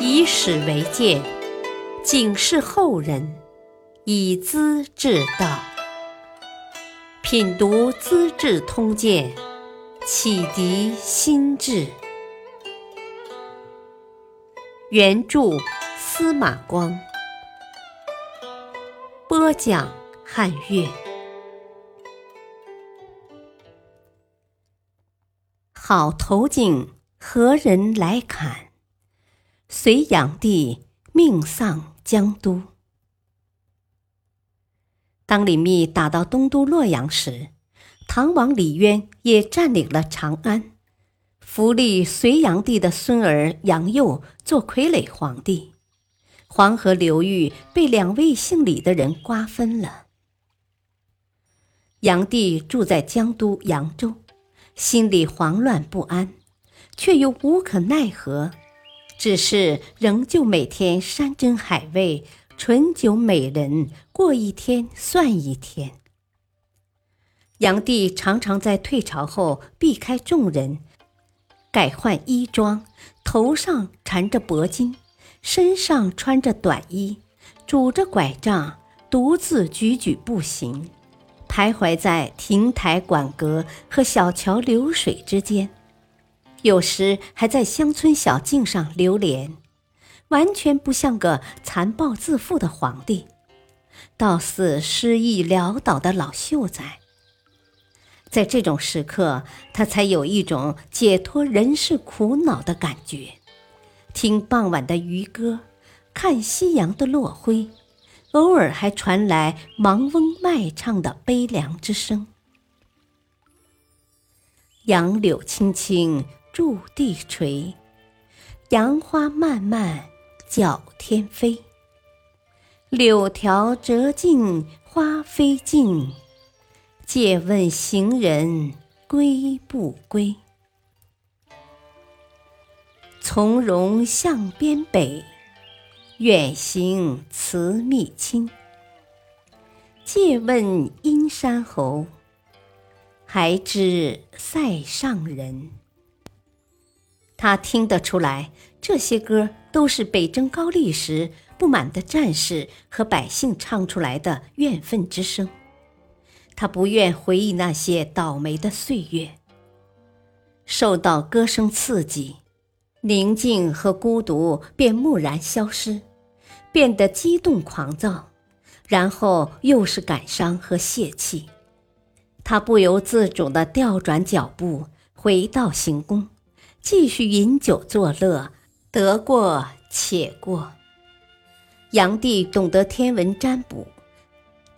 以史为鉴，警示后人，以资治道。品读《资治通鉴》，启迪心智。原著司马光，播讲汉乐。好头颈，何人来砍？隋炀帝命丧江都。当李密打到东都洛阳时，唐王李渊也占领了长安。扶立隋炀帝的孙儿杨佑做傀儡皇帝，黄河流域被两位姓李的人瓜分了。炀帝住在江都扬州，心里慌乱不安，却又无可奈何，只是仍旧每天山珍海味、醇酒美人，过一天算一天。炀帝常常在退朝后避开众人。改换衣装，头上缠着脖巾，身上穿着短衣，拄着拐杖，独自踽踽步行，徘徊在亭台馆阁和小桥流水之间，有时还在乡村小径上流连，完全不像个残暴自负的皇帝，倒似失意潦倒的老秀才。在这种时刻，他才有一种解脱人世苦恼的感觉。听傍晚的渔歌，看夕阳的落晖，偶尔还传来盲翁卖唱的悲凉之声。杨柳青青驻地垂，杨花漫漫搅天飞。柳条折尽花飞尽。借问行人归不归？从容向边北，远行辞密亲。借问阴山侯，还知塞上人？他听得出来，这些歌都是北征高丽时不满的战士和百姓唱出来的怨愤之声。他不愿回忆那些倒霉的岁月，受到歌声刺激，宁静和孤独便蓦然消失，变得激动狂躁，然后又是感伤和泄气。他不由自主地调转脚步，回到行宫，继续饮酒作乐，得过且过。炀帝懂得天文占卜。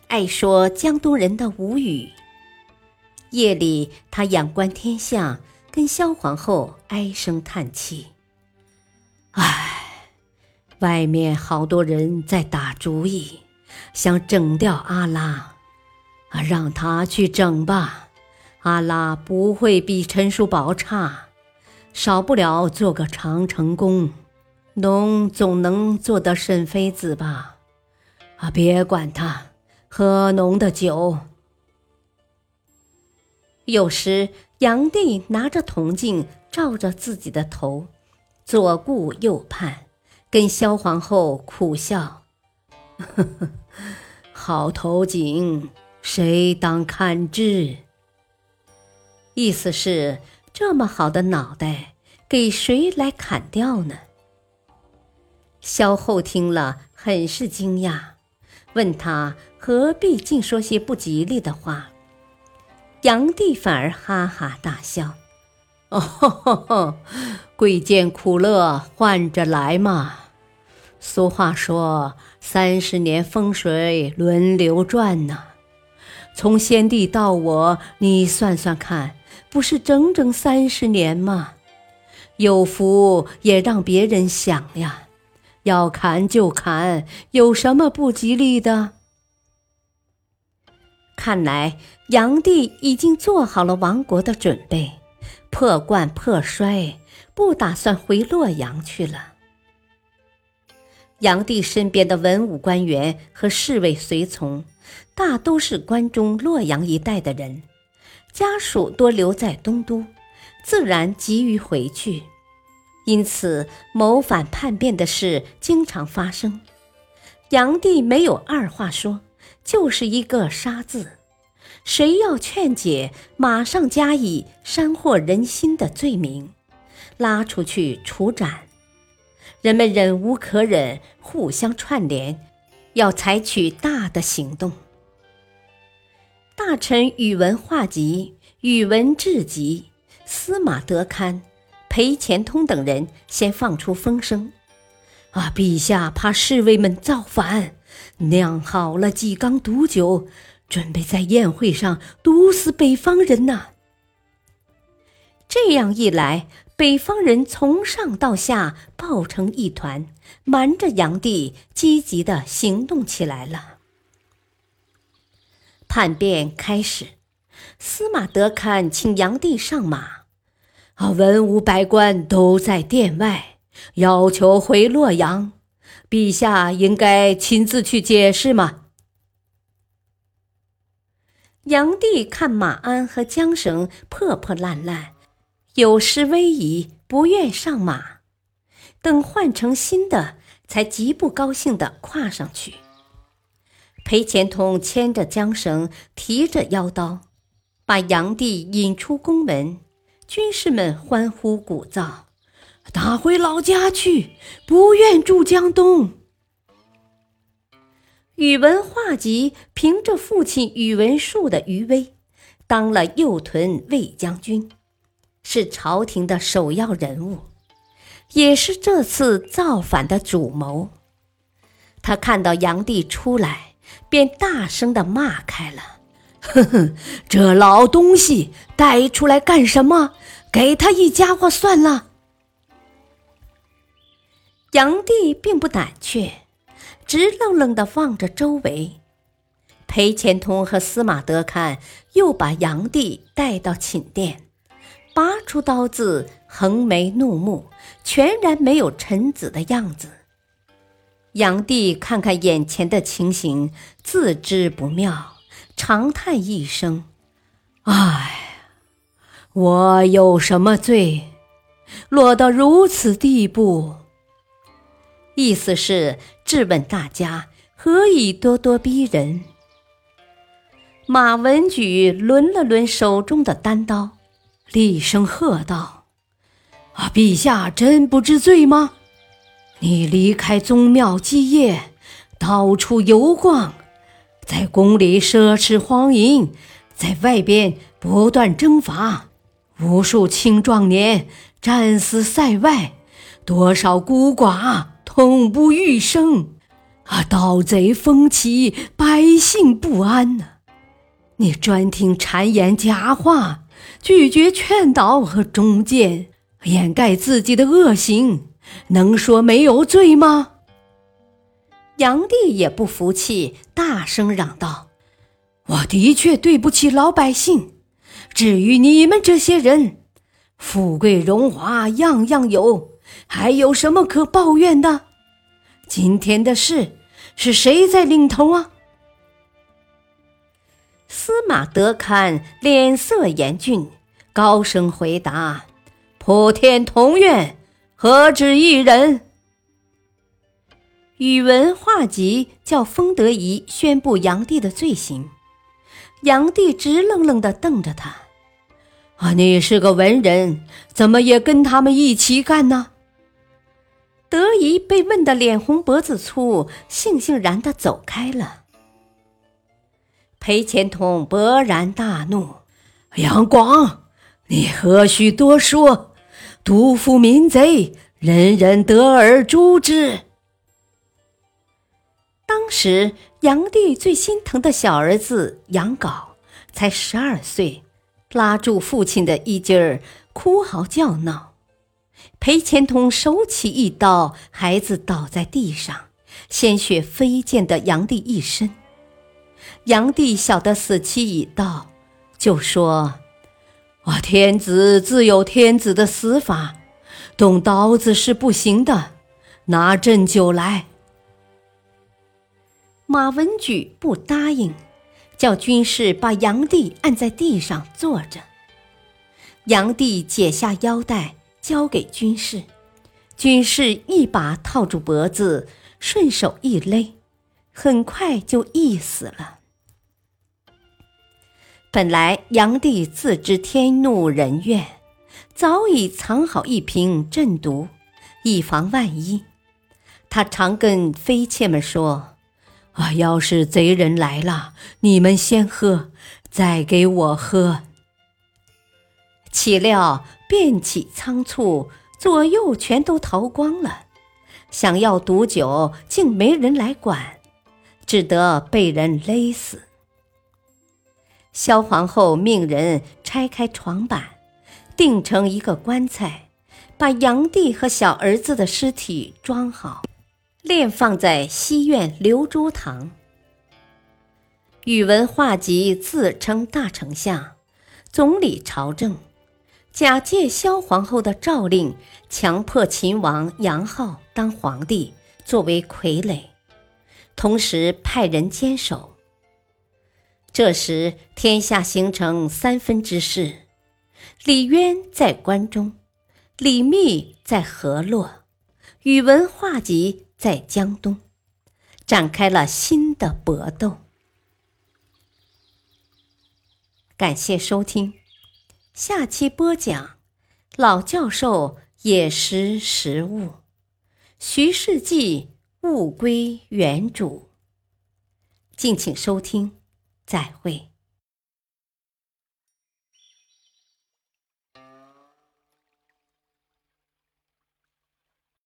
爱说江东人的无语。夜里，他仰观天象，跟萧皇后唉声叹气：“唉，外面好多人在打主意，想整掉阿拉，啊，让他去整吧。阿拉不会比陈叔宝差，少不了做个长城公。侬总能做得沈妃子吧？啊，别管他。”喝侬的酒。有时，炀帝拿着铜镜照着自己的头，左顾右盼，跟萧皇后苦笑：“呵呵，好头颈，谁当堪治？”意思是这么好的脑袋，给谁来砍掉呢？萧后听了，很是惊讶。问他何必净说些不吉利的话，炀帝反而哈哈大笑：“哦，贵贱苦乐换着来嘛。俗话说，三十年风水轮流转呐。从先帝到我，你算算看，不是整整三十年吗？有福也让别人享呀。”要砍就砍，有什么不吉利的？看来炀帝已经做好了亡国的准备，破罐破摔，不打算回洛阳去了。炀帝身边的文武官员和侍卫随从，大都是关中洛阳一带的人，家属多留在东都，自然急于回去。因此谋反叛变的事经常发生。炀帝没有二话说，就是一个杀字。谁要劝解，马上加以煽惑人心的罪名，拉出去处斩。人们忍无可忍，互相串联，要采取大的行动。大臣宇文化及、宇文智及、司马德堪、裴虔通等人先放出风声：“啊，陛下怕侍卫们造反，酿好了几缸毒酒。”准备在宴会上毒死北方人呐！这样一来，北方人从上到下抱成一团，瞒着炀帝，积极的行动起来了。叛变开始，司马德堪请炀帝上马，啊，文武百官都在殿外，要求回洛阳，陛下应该亲自去解释吗？炀帝看马鞍和缰绳破破烂烂，有失威仪，不愿上马。等换成新的，才极不高兴地跨上去。裴虔通牵着缰绳，提着腰刀，把炀帝引出宫门。军士们欢呼鼓噪：“打回老家去，不愿住江东。”宇文化及凭着父亲宇文述的余威，当了右屯卫将军，是朝廷的首要人物，也是这次造反的主谋。他看到炀帝出来，便大声的骂开了：“哼哼，这老东西带出来干什么？给他一家伙算了。”炀帝并不胆怯。直愣愣地望着周围，裴虔通和司马德看又把炀帝带到寝殿，拔出刀子，横眉怒目，全然没有臣子的样子。炀帝看看眼前的情形，自知不妙，长叹一声：“唉，我有什么罪，落到如此地步？”意思是质问大家何以咄咄逼人。马文举抡了抡手中的单刀，厉声喝道：“啊，陛下真不知罪吗？你离开宗庙基业，到处游逛，在宫里奢侈荒淫，在外边不断征伐，无数青壮年战死塞外，多少孤寡。”痛不欲生，啊！盗贼风起，百姓不安呐！你专听谗言假话，拒绝劝导和忠谏，掩盖自己的恶行，能说没有罪吗？炀帝也不服气，大声嚷道：“我的确对不起老百姓。至于你们这些人，富贵荣华样样有。”还有什么可抱怨的？今天的事是谁在领头啊？司马德堪脸色严峻，高声回答：“普天同愿，何止一人？”宇文化及叫封德仪宣布炀帝的罪行，炀帝直愣愣地瞪着他：“啊，你是个文人，怎么也跟他们一起干呢？”德仪被问得脸红脖子粗，悻悻然的走开了。裴虔通勃然大怒：“杨广，你何须多说？督抚民贼，人人得而诛之。”当时炀帝最心疼的小儿子杨镐才十二岁，拉住父亲的衣襟儿，哭嚎叫闹。裴虔通手起一刀，孩子倒在地上，鲜血飞溅的炀帝一身。炀帝晓得死期已到，就说：“啊，天子自有天子的死法，动刀子是不行的，拿鸩酒来。”马文举不答应，叫军士把杨帝按在地上坐着。杨帝解下腰带。交给军士，军士一把套住脖子，顺手一勒，很快就缢死了。本来炀帝自知天怒人怨，早已藏好一瓶鸩毒，以防万一。他常跟妃妾们说：“啊，要是贼人来了，你们先喝，再给我喝。”岂料变起仓促，左右全都逃光了。想要毒酒，竟没人来管，只得被人勒死。萧皇后命人拆开床板，钉成一个棺材，把炀帝和小儿子的尸体装好，殓放在西苑流珠堂。宇文化及自称大丞相，总理朝政，假借萧皇后的诏令，强迫秦王杨浩当皇帝，作为傀儡，同时派人坚守。这时，天下形成三分之势：李渊在关中，李密在河洛，宇文化及在江东，展开了新的搏斗。感谢收听，下期播讲老教授也识时务，徐世绩物归原主。敬请收听。再会。